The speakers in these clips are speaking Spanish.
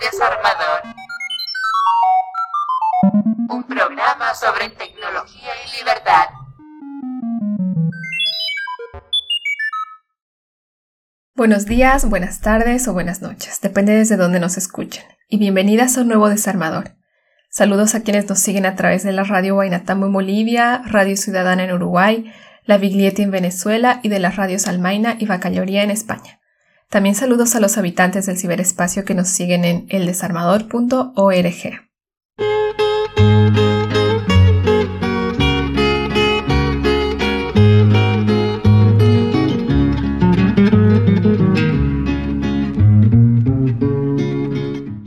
Desarmador. Un programa sobre tecnología y libertad. Buenos días, buenas tardes o buenas noches, depende desde dónde nos escuchen. Y bienvenidas a un nuevo Desarmador. Saludos a quienes nos siguen a través de la radio Guainatamo en Bolivia, Radio Ciudadana en Uruguay, La Biglietti en Venezuela y de las radios Almaina y Bacayoría en España. También saludos a los habitantes del ciberespacio que nos siguen en eldesarmador.org.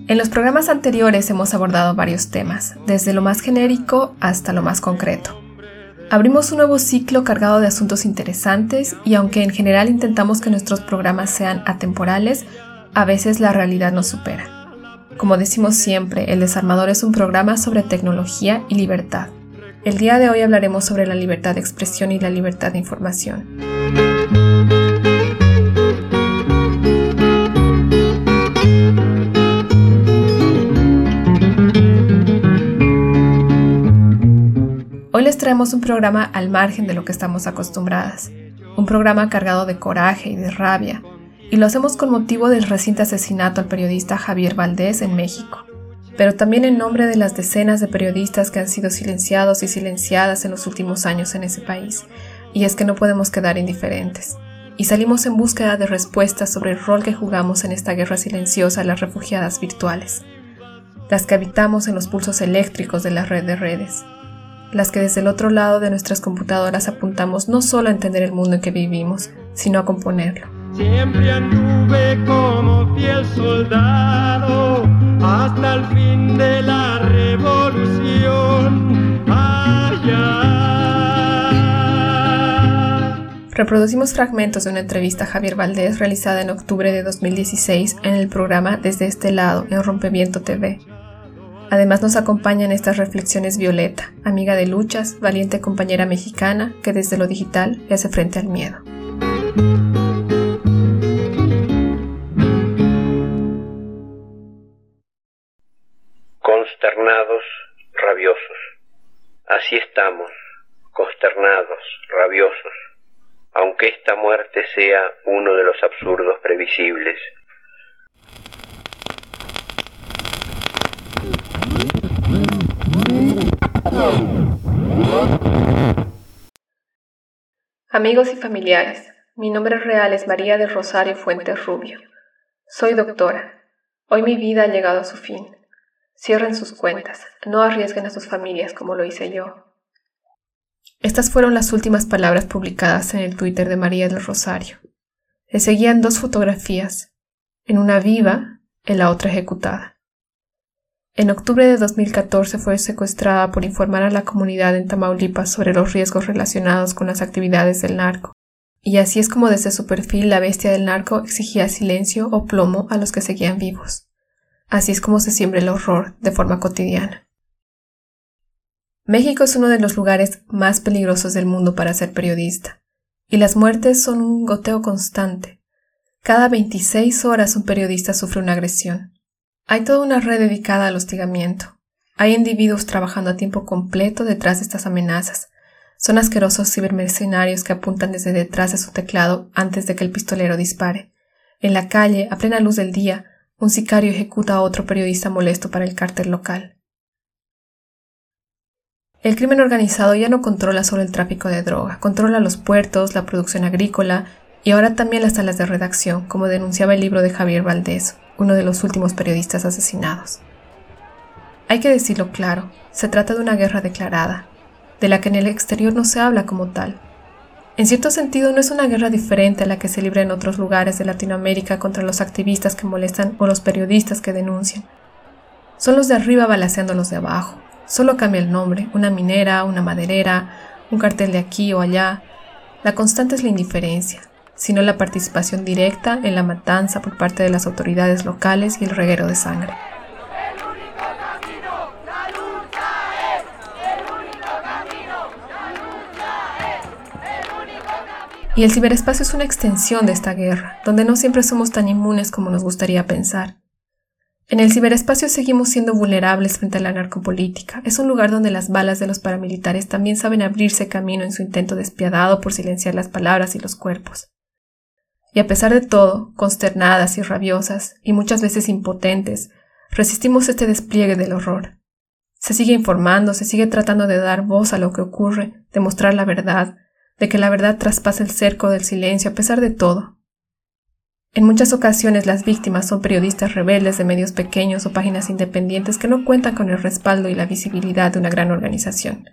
En los programas anteriores hemos abordado varios temas, desde lo más genérico hasta lo más concreto. Abrimos un nuevo ciclo cargado de asuntos interesantes y aunque en general intentamos que nuestros programas sean atemporales, a veces la realidad nos supera. Como decimos siempre, El Desarmador es un programa sobre tecnología y libertad. El día de hoy hablaremos sobre la libertad de expresión y la libertad de información. Les traemos un programa al margen de lo que estamos acostumbradas, un programa cargado de coraje y de rabia, y lo hacemos con motivo del reciente asesinato al periodista Javier Valdés en México, pero también en nombre de las decenas de periodistas que han sido silenciados y silenciadas en los últimos años en ese país, y es que no podemos quedar indiferentes. Y salimos en búsqueda de respuestas sobre el rol que jugamos en esta guerra silenciosa a las refugiadas virtuales, las que habitamos en los pulsos eléctricos de la red de redes, las que desde el otro lado de nuestras computadoras apuntamos no solo a entender el mundo en que vivimos, sino a componerlo. Siempre anduve como fiel soldado hasta el fin de la revolución. Reproducimos fragmentos de una entrevista a Javier Valdés realizada en octubre de 2016 en el programa Desde este lado en Rompeviento TV. Además nos acompaña en estas reflexiones Violeta, amiga de luchas, valiente compañera mexicana que desde lo digital le hace frente al miedo. Consternados, rabiosos. Así estamos, consternados, rabiosos, aunque esta muerte sea uno de los absurdos previsibles Amigos y familiares, mi nombre real es María del Rosario Fuentes Rubio. Soy doctora. Hoy mi vida ha llegado a su fin. Cierren sus cuentas, no arriesguen a sus familias como lo hice yo. Estas fueron las últimas palabras publicadas en el Twitter de María del Rosario. Le seguían dos fotografías, en una viva, en la otra ejecutada. En octubre de 2014 fue secuestrada por informar a la comunidad en Tamaulipas sobre los riesgos relacionados con las actividades del narco. Y así es como desde su perfil la bestia del narco exigía silencio o plomo a los que seguían vivos. Así es como se siembra el horror de forma cotidiana. México es uno de los lugares más peligrosos del mundo para ser periodista, y las muertes son un goteo constante. Cada 26 horas un periodista sufre una agresión. Hay toda una red dedicada al hostigamiento. Hay individuos trabajando a tiempo completo detrás de estas amenazas. Son asquerosos cibermercenarios que apuntan desde detrás de su teclado antes de que el pistolero dispare. En la calle, a plena luz del día, un sicario ejecuta a otro periodista molesto para el cártel local. El crimen organizado ya no controla solo el tráfico de droga, controla los puertos, la producción agrícola y ahora también las salas de redacción, como denunciaba el libro de Javier Valdés, uno de los últimos periodistas asesinados. Hay que decirlo claro, se trata de una guerra declarada, de la que en el exterior no se habla como tal. En cierto sentido no es una guerra diferente a la que se libra en otros lugares de Latinoamérica contra los activistas que molestan o los periodistas que denuncian. Son los de arriba balaceando a los de abajo. Solo cambia el nombre, una minera, una maderera, un cartel de aquí o allá. La constante es la indiferencia, sino la participación directa en la matanza por parte de las autoridades locales y el reguero de sangre. Y el ciberespacio es una extensión de esta guerra, donde no siempre somos tan inmunes como nos gustaría pensar. En el ciberespacio seguimos siendo vulnerables frente a la narcopolítica. Es un lugar donde las balas de los paramilitares también saben abrirse camino en su intento despiadado por silenciar las palabras y los cuerpos. Y a pesar de todo, consternadas y rabiosas, y muchas veces impotentes, resistimos este despliegue del horror. Se sigue informando, se sigue tratando de dar voz a lo que ocurre, de mostrar la verdad, de que la verdad traspase el cerco del silencio a pesar de todo, en muchas ocasiones las víctimas son periodistas rebeldes de medios pequeños o páginas independientes que no cuentan con el respaldo y la visibilidad de una gran organización.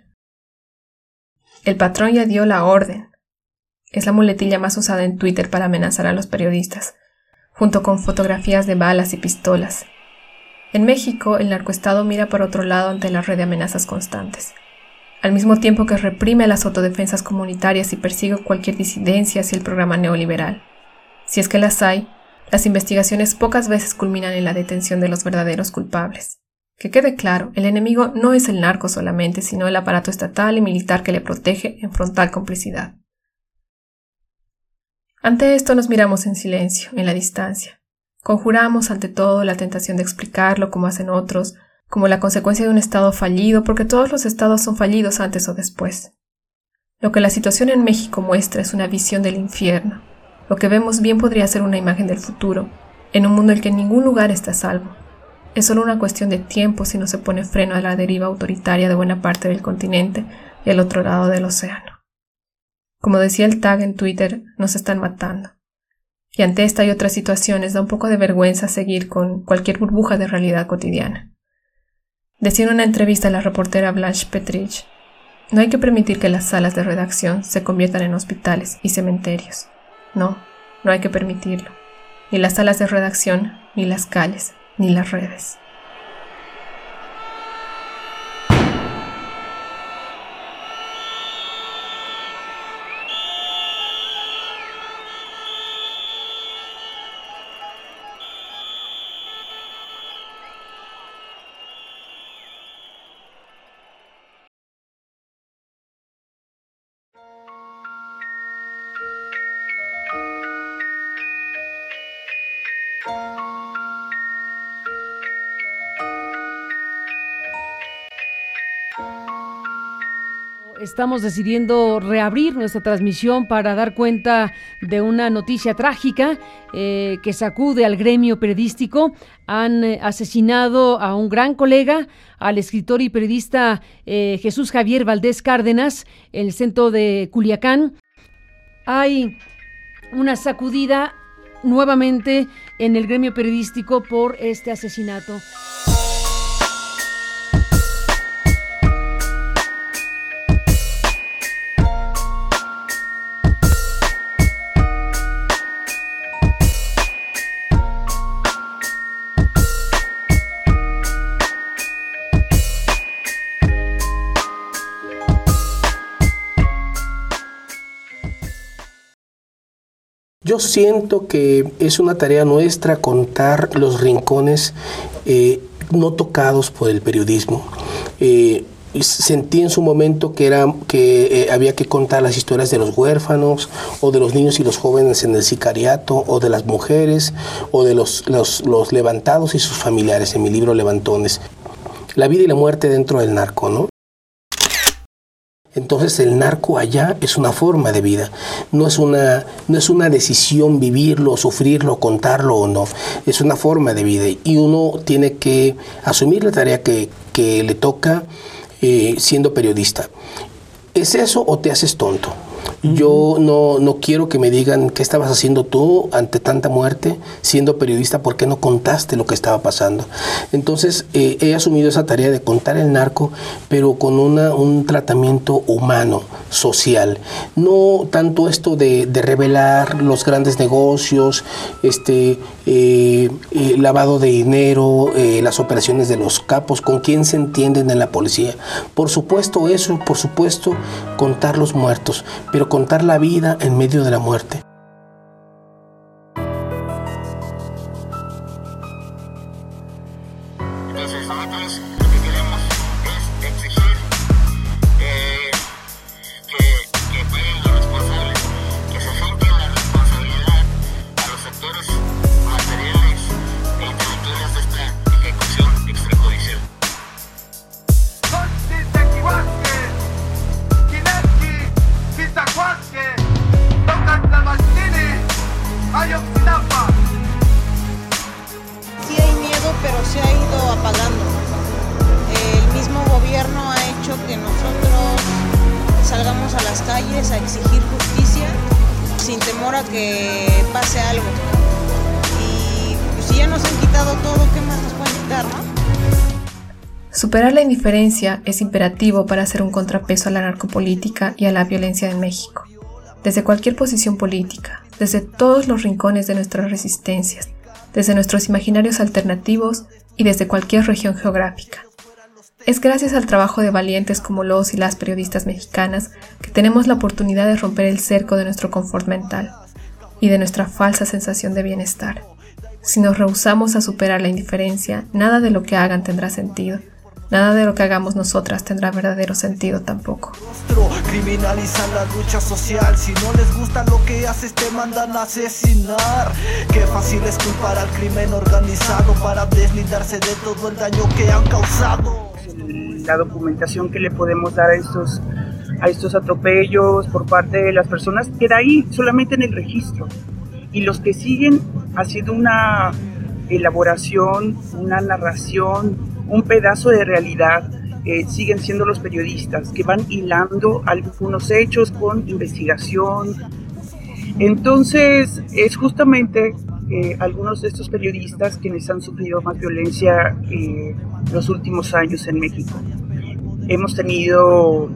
El patrón ya dio la orden. Es la muletilla más usada en Twitter para amenazar a los periodistas, junto con fotografías de balas y pistolas. En México, el narcoestado mira por otro lado ante la red de amenazas constantes. Al mismo tiempo que reprime las autodefensas comunitarias y persigue cualquier disidencia hacia el programa neoliberal. Si es que las hay, las investigaciones pocas veces culminan en la detención de los verdaderos culpables. Que quede claro, el enemigo no es el narco solamente, sino el aparato estatal y militar que le protege en frontal complicidad. Ante esto nos miramos en silencio, en la distancia. Conjuramos ante todo la tentación de explicarlo como hacen otros, como la consecuencia de un Estado fallido, porque todos los Estados son fallidos antes o después. Lo que la situación en México muestra es una visión del infierno, lo que vemos bien podría ser una imagen del futuro, en un mundo en el que ningún lugar está salvo. Es solo una cuestión de tiempo si no se pone freno a la deriva autoritaria de buena parte del continente y al otro lado del océano. Como decía el tag en Twitter, nos están matando. Y ante esta y otras situaciones da un poco de vergüenza seguir con cualquier burbuja de realidad cotidiana. Decía en una entrevista a la reportera Blanche Petrich, no hay que permitir que las salas de redacción se conviertan en hospitales y cementerios. No, no hay que permitirlo. Ni las salas de redacción, ni las calles, ni las redes. Estamos decidiendo reabrir nuestra transmisión para dar cuenta de una noticia trágica eh, que sacude al gremio periodístico. Han eh, asesinado a un gran colega, al escritor y periodista eh, Jesús Javier Valdés Cárdenas, en el centro de Culiacán. Hay una sacudida nuevamente en el gremio periodístico por este asesinato. Yo siento que es una tarea nuestra contar los rincones eh, no tocados por el periodismo. Eh, sentí en su momento que era que eh, había que contar las historias de los huérfanos o de los niños y los jóvenes en el sicariato o de las mujeres o de los, los, los levantados y sus familiares en mi libro Levantones. La vida y la muerte dentro del narco, ¿no? Entonces el narco allá es una forma de vida, no es una, no es una decisión vivirlo, sufrirlo, contarlo o no, es una forma de vida y uno tiene que asumir la tarea que, le toca eh, siendo periodista. ¿Es eso o te haces tonto? Yo no, no quiero que me digan qué estabas haciendo tú ante tanta muerte, siendo periodista, ¿por qué no contaste lo que estaba pasando? Entonces eh, he asumido esa tarea de contar el narco, pero con una, un tratamiento humano, social. No tanto esto de, revelar los grandes negocios, este, eh, eh, lavado de dinero, las operaciones de los capos, con quién se entienden en la policía. Por supuesto eso, por supuesto contar los muertos, pero contar la vida en medio de la muerte. Superar la indiferencia es imperativo para hacer un contrapeso a la narcopolítica y a la violencia en México. Desde cualquier posición política, desde todos los rincones de nuestras resistencias, desde nuestros imaginarios alternativos y desde cualquier región geográfica. Es gracias al trabajo de valientes como los y las periodistas mexicanas que tenemos la oportunidad de romper el cerco de nuestro confort mental y de nuestra falsa sensación de bienestar. Si nos rehusamos a superar la indiferencia, nada de lo que hagan tendrá sentido, Nada de lo que hagamos nosotras tendrá verdadero sentido tampoco. Criminalizan la lucha social. Si no les gusta lo que haces, te mandan a asesinar. Qué fácil es culpar al crimen organizado para deslindarse de todo el daño que han causado. La documentación que le podemos dar a estos, a estos atropellos por parte de las personas queda ahí, solamente en el registro. Y los que siguen haciendo una elaboración, una narración, un pedazo de realidad eh, siguen siendo los periodistas que van hilando algunos hechos con investigación. Entonces, es justamente eh, algunos de estos periodistas quienes han sufrido más violencia eh, los últimos años en México. Hemos tenido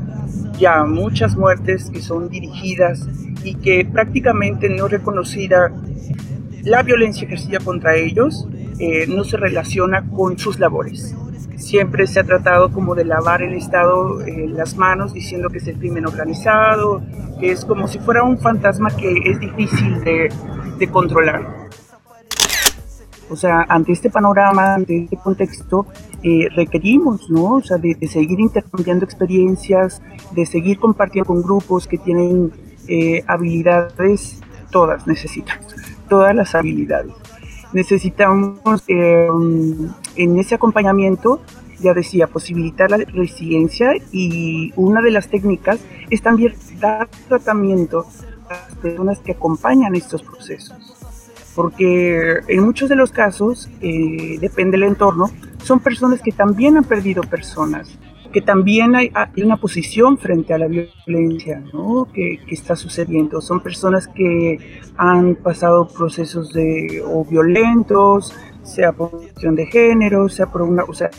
ya muchas muertes que son dirigidas y que prácticamente no reconocida la violencia ejercida contra ellos eh, no se relaciona con sus labores. Siempre se ha tratado como de lavar el Estado eh, las manos diciendo que es el crimen organizado, que es como si fuera un fantasma que es difícil de, de controlar. O sea, ante este panorama, ante este contexto, eh, requerimos, ¿no? O sea, de, seguir intercambiando experiencias, de seguir compartiendo con grupos que tienen habilidades, todas necesitamos, todas las habilidades necesitamos eh, en ese acompañamiento, ya decía, posibilitar la resiliencia y una de las técnicas es también dar tratamiento a las personas que acompañan estos procesos. Porque en muchos de los casos, eh, depende del entorno, son personas que también han perdido personas, que también hay, una posición frente a la violencia ¿no? que, que, está sucediendo. Son personas que han pasado procesos de, o violentos, sea por cuestión de género, sea por una... O sea,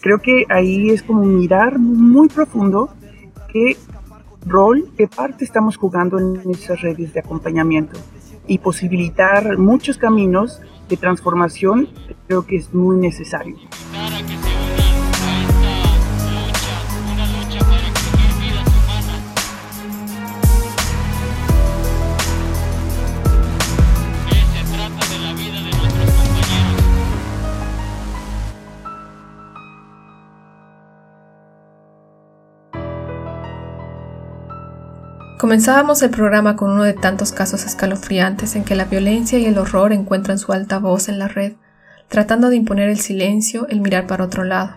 creo que ahí es como mirar muy profundo qué rol, qué parte estamos jugando en esas redes de acompañamiento y posibilitar muchos caminos de transformación creo que es muy necesario. Comenzábamos el programa con uno de tantos casos escalofriantes en que la violencia y el horror encuentran su alta voz en la red, tratando de imponer el silencio, el mirar para otro lado.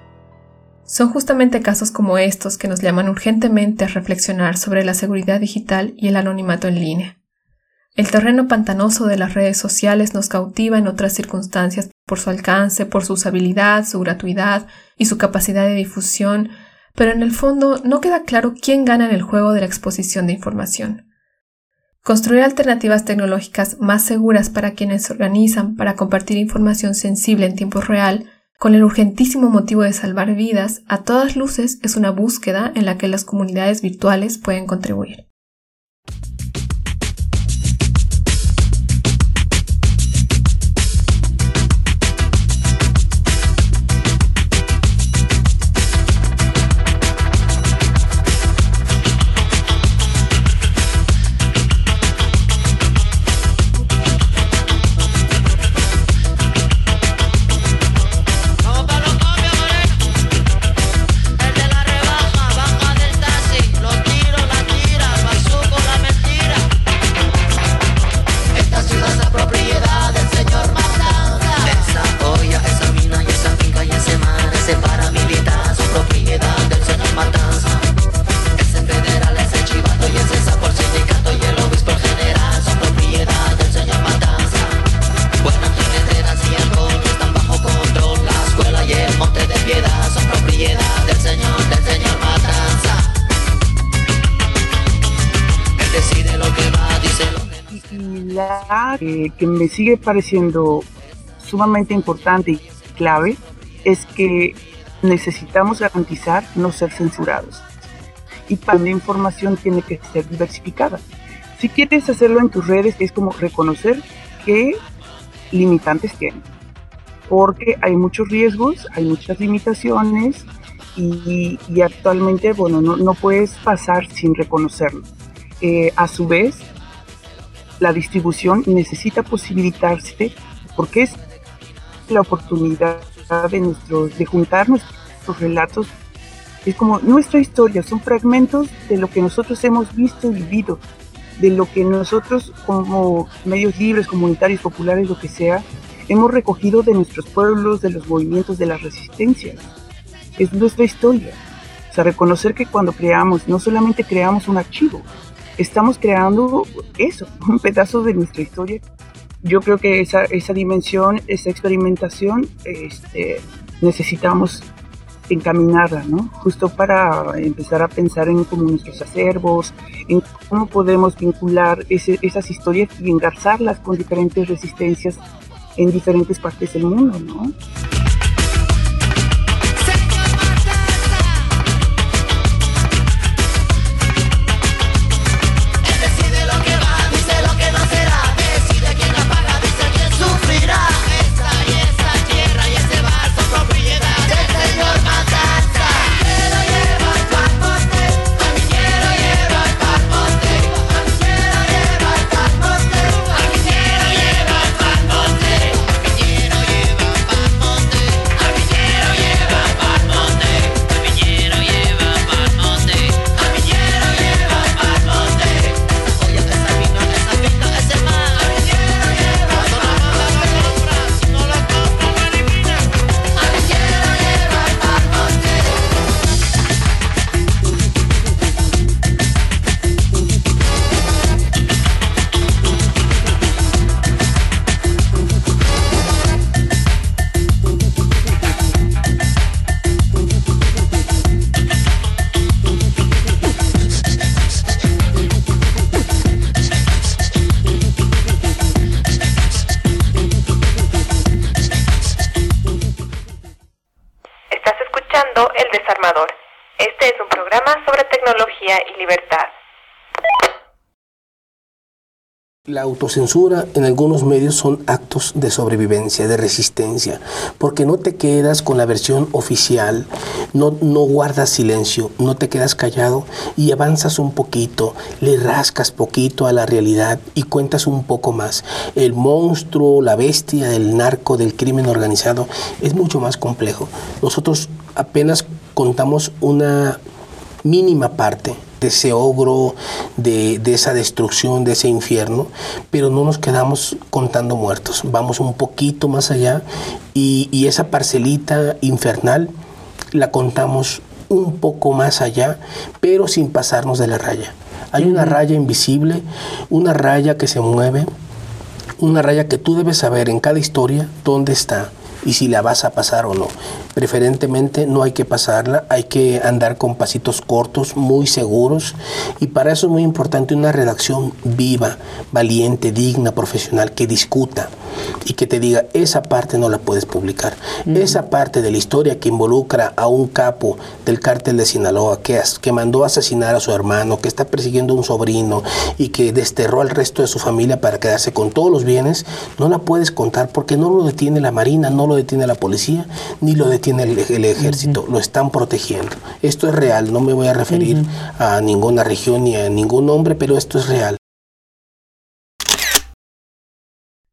Son justamente casos como estos que nos llaman urgentemente a reflexionar sobre la seguridad digital y el anonimato en línea. El terreno pantanoso de las redes sociales nos cautiva en otras circunstancias por su alcance, por su usabilidad, su gratuidad y su capacidad de difusión, pero en el fondo no queda claro quién gana en el juego de la exposición de información. Construir alternativas tecnológicas más seguras para quienes se organizan para compartir información sensible en tiempo real, con el urgentísimo motivo de salvar vidas, a todas luces es una búsqueda en la que las comunidades virtuales pueden contribuir. Sigue pareciendo sumamente importante y clave es que necesitamos garantizar no ser censurados. Y para la información tiene que ser diversificada. Si quieres hacerlo en tus redes, es como reconocer qué limitantes tienen. Porque hay muchos riesgos, hay muchas limitaciones y, actualmente, bueno, no, no, puedes pasar sin reconocerlo. Eh, a su vez, la distribución necesita posibilitarse porque es la oportunidad de, nuestros, de juntar nuestros relatos. Es como nuestra historia, son fragmentos de lo que nosotros hemos visto y vivido, de lo que nosotros como medios libres, comunitarios, populares, lo que sea, hemos recogido de nuestros pueblos, de los movimientos de las resistencias. Es nuestra historia. O sea, reconocer que cuando creamos, no solamente creamos un archivo, estamos creando eso, un pedazo de nuestra historia yo creo que esa, esa dimensión, esa experimentación, este, necesitamos encaminarla, ¿no? Justo para empezar a pensar en cómo nuestros acervos, en cómo podemos vincular esas historias y engarzarlas con diferentes resistencias en diferentes partes del mundo, ¿no? La autocensura en algunos medios son actos de sobrevivencia, de resistencia, porque no te quedas con la versión oficial, no, no guardas silencio, no te quedas callado y avanzas un poquito, le rascas poquito a la realidad y cuentas un poco más. El monstruo, la bestia del narco, del crimen organizado, es mucho más complejo. Nosotros apenas contamos una mínima parte de ese ogro, de, esa destrucción, de ese infierno, pero no nos quedamos contando muertos, vamos un poquito más allá y, y esa parcelita infernal la contamos un poco más allá, pero sin pasarnos de la raya. Hay una raya invisible, una raya que se mueve, una raya que tú debes saber en cada historia dónde está y si la vas a pasar o no. Preferentemente no hay que pasarla, hay que andar con pasitos cortos, muy seguros y para eso es muy importante una redacción viva, valiente, digna, profesional, que discuta y que te diga, esa parte no la puedes publicar. Esa parte de la historia que involucra a un capo del cártel de Sinaloa que, que mandó a asesinar a su hermano, que está persiguiendo a un sobrino y que desterró al resto de su familia para quedarse con todos los bienes, no la puedes contar porque no lo detiene la Marina, no lo detiene la policía, ni lo detiene el, ejército, lo están protegiendo. Esto es real, no me voy a referir a ninguna región ni a ningún nombre, pero esto es real.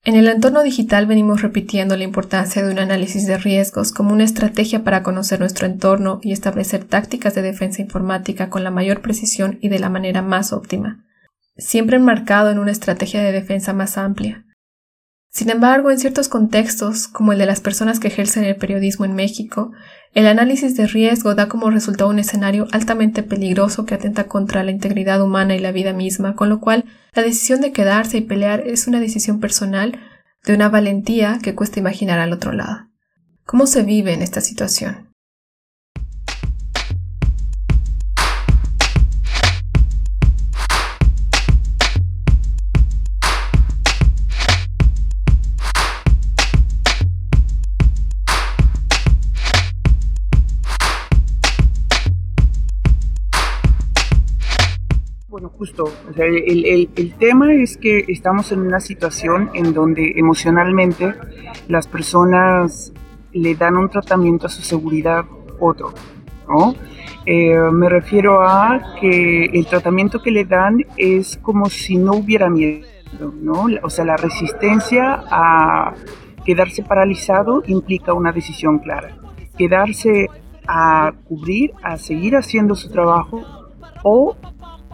En el entorno digital venimos repitiendo la importancia de un análisis de riesgos como una estrategia para conocer nuestro entorno y establecer tácticas de defensa informática con la mayor precisión y de la manera más óptima, siempre enmarcado en una estrategia de defensa más amplia. Sin embargo, en ciertos contextos, como el de las personas que ejercen el periodismo en México, el análisis de riesgo da como resultado un escenario altamente peligroso que atenta contra la integridad humana y la vida misma, con lo cual la decisión de quedarse y pelear es una decisión personal de una valentía que cuesta imaginar al otro lado. ¿Cómo se vive en esta situación? El, tema es que estamos en una situación en donde emocionalmente las personas le dan un tratamiento a su seguridad otro, ¿no? Eh, me refiero a que el tratamiento que le dan es como si no hubiera miedo, ¿no? O sea, la resistencia a quedarse paralizado implica una decisión clara. Quedarse a cubrir, a seguir haciendo su trabajo o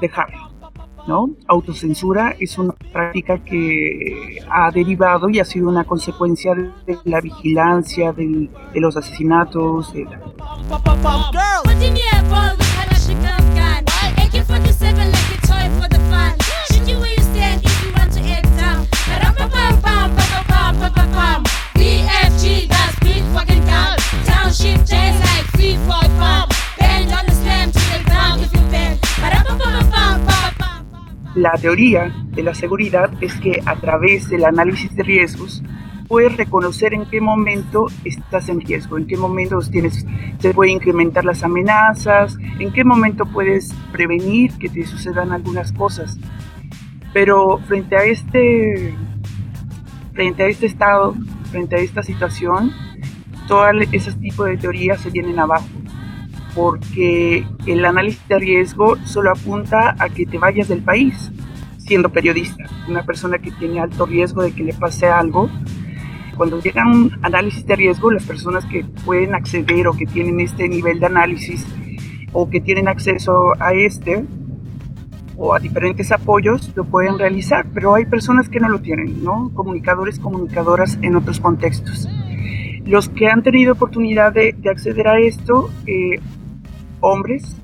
dejarlo. ¿No? Autocensura es una práctica que ha derivado y ha sido una consecuencia de la vigilancia, de, de los asesinatos. De la... La teoría de la seguridad es que a través del análisis de riesgos puedes reconocer en qué momento estás en riesgo, en qué momento tienes, se pueden incrementar las amenazas, en qué momento puedes prevenir que te sucedan algunas cosas. Pero frente a este, frente a este estado, frente a esta situación, todas esas tipos de teorías se vienen abajo porque el análisis de riesgo solo apunta a que te vayas del país siendo periodista, una persona que tiene alto riesgo de que le pase algo. Cuando llega un análisis de riesgo, las personas que pueden acceder o que tienen este nivel de análisis o que tienen acceso a este o a diferentes apoyos lo pueden realizar, pero hay personas que no lo tienen, ¿no? Comunicadores, comunicadoras en otros contextos. Los que han tenido oportunidad de, de acceder a esto, eh, hombres,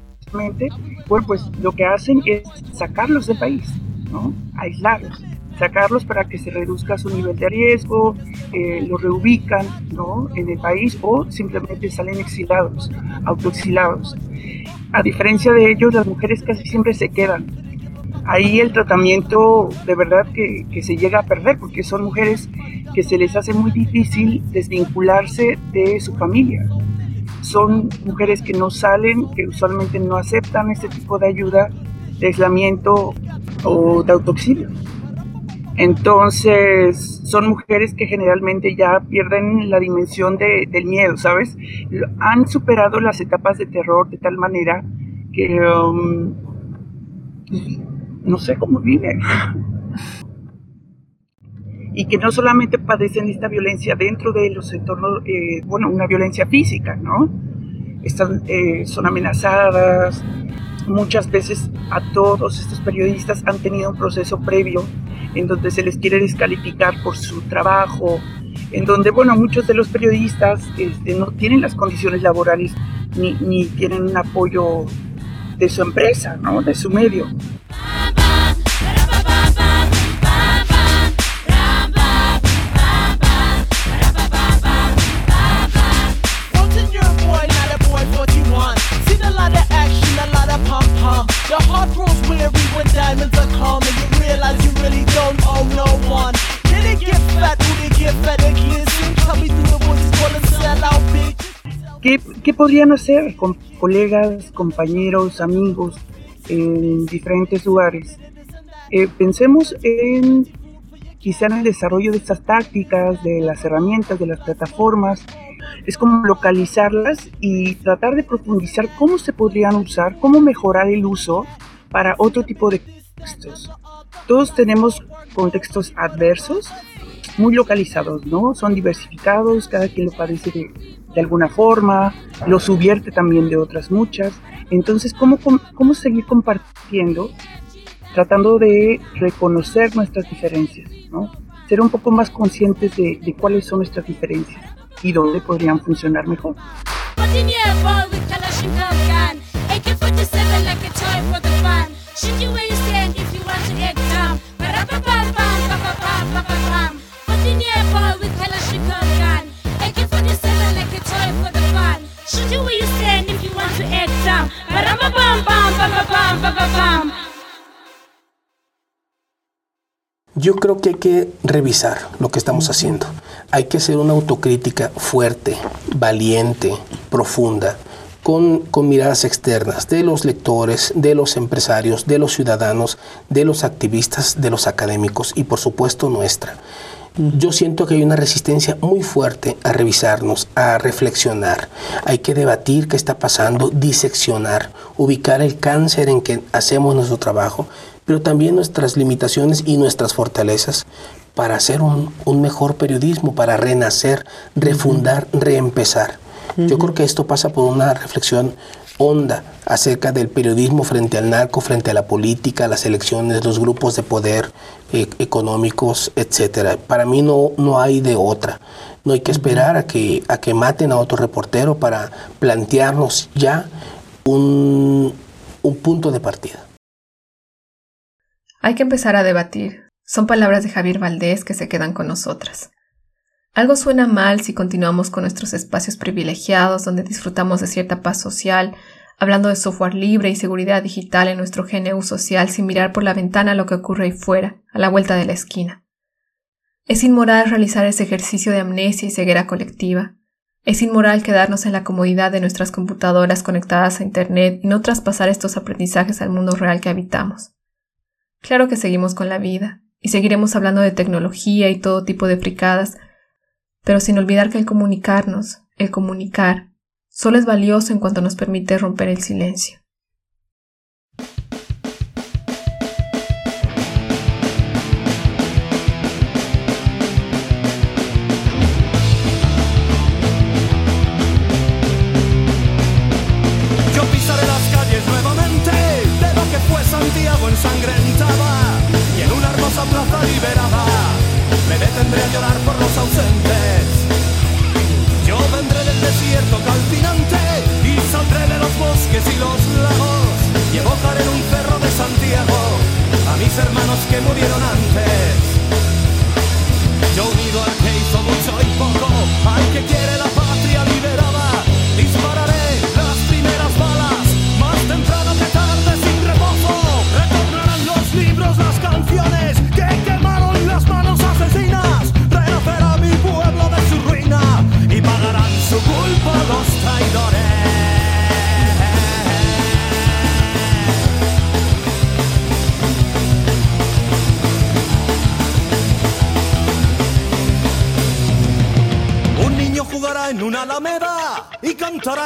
bueno, pues lo que hacen es sacarlos del país, ¿no? Aislarlos, sacarlos para que se reduzca su nivel de riesgo, eh, los reubican, ¿no? En el país o simplemente salen exilados, autoexilados. A diferencia de ellos, las mujeres casi siempre se quedan. Ahí el tratamiento de verdad que, que se llega a perder porque son mujeres que se les hace muy difícil desvincularse de su familia, son mujeres que no salen, que usualmente no aceptan este tipo de ayuda de aislamiento o de autoxilio. Entonces, son mujeres que generalmente ya pierden la dimensión de, del miedo, ¿sabes? Han superado las etapas de terror de tal manera que um, no sé cómo viven. y que no solamente padecen esta violencia dentro de los entornos, eh, bueno, una violencia física, ¿no? Están, eh, son amenazadas. Muchas veces a todos estos periodistas han tenido un proceso previo en donde se les quiere descalificar por su trabajo, en donde, bueno, muchos de los periodistas este, no tienen las condiciones laborales ni, ni tienen un apoyo de su empresa, ¿no? De su medio. ¿Qué, podrían hacer con colegas, compañeros, amigos en diferentes lugares? Eh, pensemos en quizá en el desarrollo de estas tácticas, de las herramientas, de las plataformas. Es como localizarlas y tratar de profundizar cómo se podrían usar, cómo mejorar el uso para otro tipo de contextos. Todos tenemos contextos adversos, muy localizados, ¿no? Son diversificados, cada quien lo padece de, de alguna forma, lo subvierte también de otras muchas. Entonces, ¿cómo, cómo seguir compartiendo, tratando de reconocer nuestras diferencias, ¿no? Ser un poco más conscientes de, de cuáles son nuestras diferencias y dónde podrían funcionar mejor. Yo creo que hay que revisar lo que estamos haciendo. Hay que hacer una autocrítica fuerte, valiente, profunda con, con, miradas externas de los lectores, de los empresarios, de los ciudadanos, de los activistas, de los académicos y por supuesto nuestra. Yo siento que hay una resistencia muy fuerte a revisarnos, a reflexionar. Hay que debatir qué está pasando, diseccionar, ubicar el cáncer en que hacemos nuestro trabajo, pero también nuestras limitaciones y nuestras fortalezas para hacer un, un mejor periodismo, para renacer, refundar, reempezar. Yo creo que esto pasa por una reflexión honda acerca del periodismo frente al narco, frente a la política, las elecciones, los grupos de poder eh, económicos, etcétera. Para mí no, no hay de otra. No hay que esperar a que, a que maten a otro reportero para plantearnos ya un, un punto de partida. Hay que empezar a debatir. Son palabras de Javier Valdés que se quedan con nosotras. Algo suena mal si continuamos con nuestros espacios privilegiados donde disfrutamos de cierta paz social, hablando de software libre y seguridad digital en nuestro GNU social sin mirar por la ventana lo que ocurre ahí fuera, a la vuelta de la esquina. Es inmoral realizar ese ejercicio de amnesia y ceguera colectiva. Es inmoral quedarnos en la comodidad de nuestras computadoras conectadas a Internet y no traspasar estos aprendizajes al mundo real que habitamos. Claro que seguimos con la vida, y seguiremos hablando de tecnología y todo tipo de fricadas, pero sin olvidar que el comunicarnos, el comunicar, solo es valioso en cuanto nos permite romper el silencio. Ensangrentada y en una hermosa plaza liberada me detendré a llorar por los ausentes. Yo vendré del desierto calcinante y saldré de los bosques y los lagos y evocaré en un cerro de Santiago a mis hermanos que murieron antes. Yo unido al que hizo mucho y poco, al que quiere la patria liberada,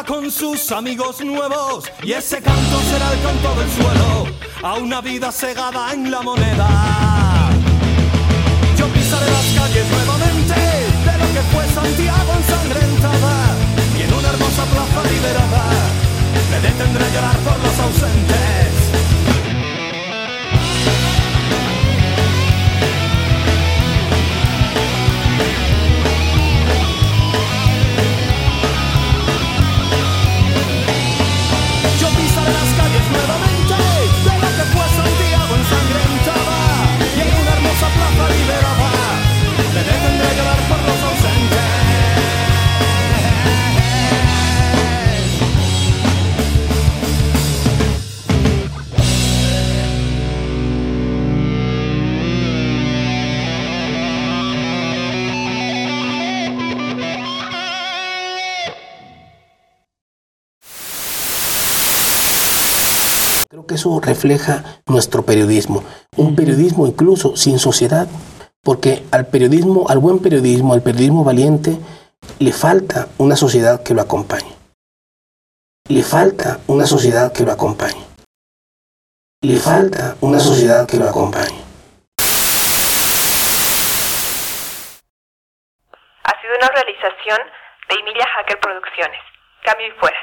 con sus amigos nuevos. Y ese canto será el canto del suelo a una vida segada en la moneda. Yo pisaré las calles nuevamente de lo que fue Santiago ensangrentada y en una hermosa plaza liberada me detendré a llorar por los ausentes. Eso refleja nuestro periodismo, un periodismo incluso sin sociedad, porque al periodismo, al buen periodismo, al periodismo valiente, le falta una sociedad que lo acompañe. Le falta una sociedad que lo acompañe. Le falta una sociedad que lo acompañe. Ha sido una realización de Emilia Hacker Producciones. Cambio y fuera.